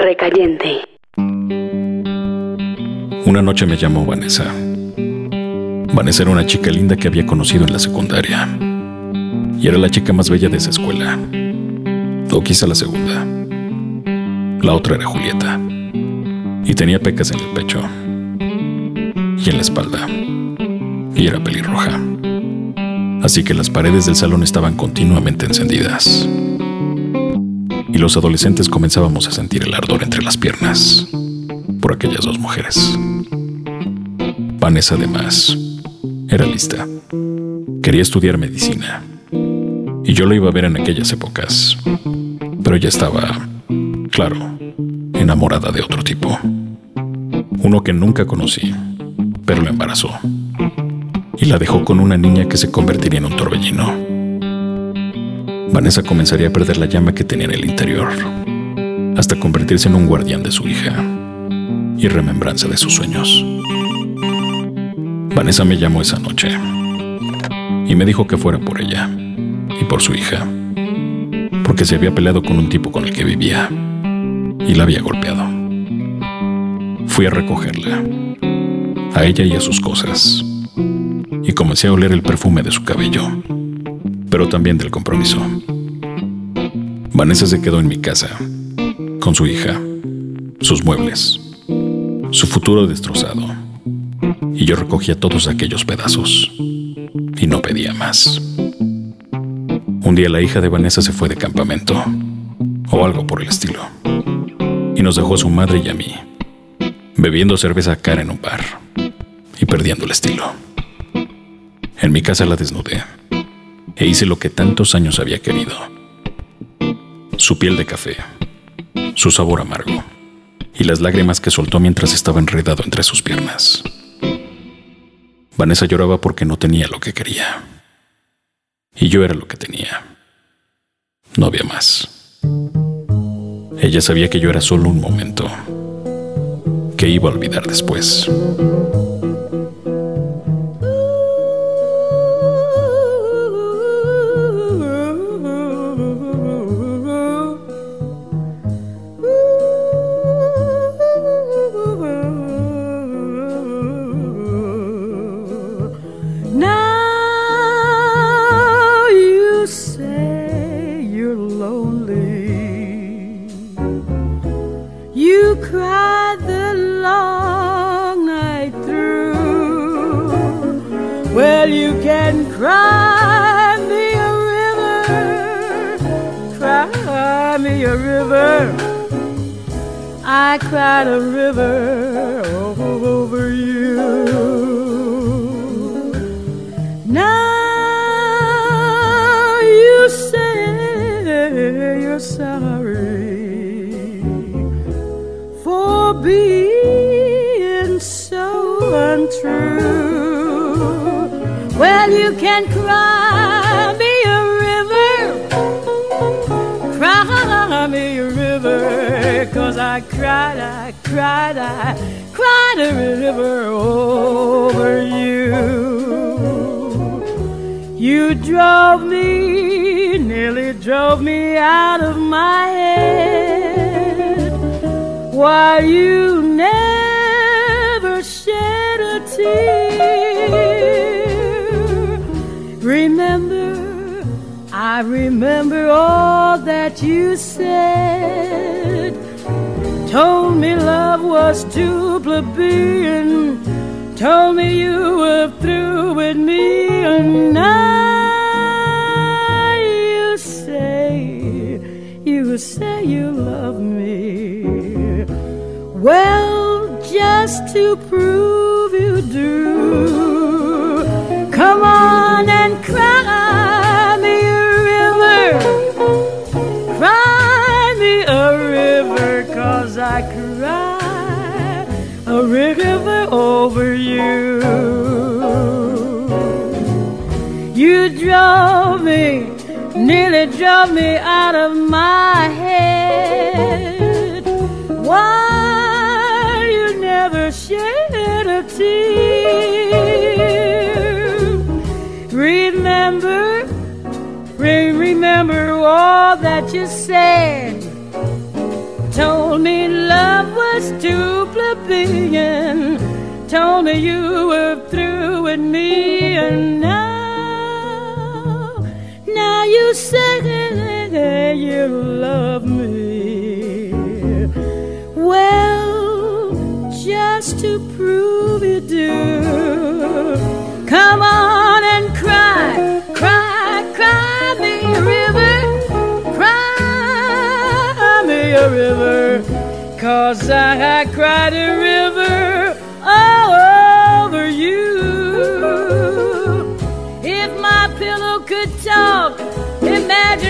Recaliente. Una noche me llamó Vanessa. Vanessa era una chica linda que había conocido en la secundaria. Y era la chica más bella de esa escuela. O quizá la segunda. La otra era Julieta. Y tenía pecas en el pecho. Y en la espalda. Y era pelirroja. Así que las paredes del salón estaban continuamente encendidas. Y los adolescentes comenzábamos a sentir el ardor entre las piernas por aquellas dos mujeres. Vanessa además era lista. Quería estudiar medicina. Y yo lo iba a ver en aquellas épocas. Pero ella estaba, claro, enamorada de otro tipo. Uno que nunca conocí, pero la embarazó. Y la dejó con una niña que se convertiría en un torbellino. Vanessa comenzaría a perder la llama que tenía en el interior, hasta convertirse en un guardián de su hija y remembranza de sus sueños. Vanessa me llamó esa noche y me dijo que fuera por ella y por su hija, porque se había peleado con un tipo con el que vivía y la había golpeado. Fui a recogerla, a ella y a sus cosas, y comencé a oler el perfume de su cabello, pero también del compromiso. Vanessa se quedó en mi casa, con su hija, sus muebles, su futuro destrozado y yo recogía todos aquellos pedazos y no pedía más. Un día la hija de Vanessa se fue de campamento o algo por el estilo y nos dejó a su madre y a mí bebiendo cerveza cara en un bar y perdiendo el estilo. En mi casa la desnudé e hice lo que tantos años había querido. Su piel de café, su sabor amargo y las lágrimas que soltó mientras estaba enredado entre sus piernas. Vanessa lloraba porque no tenía lo que quería. Y yo era lo que tenía. No había más. Ella sabía que yo era solo un momento, que iba a olvidar después. Well, you can cry me a river, cry me a river. I cried a river over you. Now say you're sorry for being so untrue. Well, you can cry me a river, cry me a river, cause I cried, I cried, I cried a river over you. You drove me, nearly drove me out of my head. Why you never shed a tear. Remember, I remember all that you said. Told me love was too plebeian. Told me you were through with me, and now to prove you do, come on and cry me a river. Cry me a river, cause I cry a river over you. You drove me, nearly drove me out of my head. Never shed a tear? Remember, re- remember all that you said. told me love was too plebeian, told me you were through with me, and now, now you say you love me. Just to prove you do, come on and cry, cry, cry me a river, cry me a river, cause I cried a river all over you. If my pillow could talk, imagine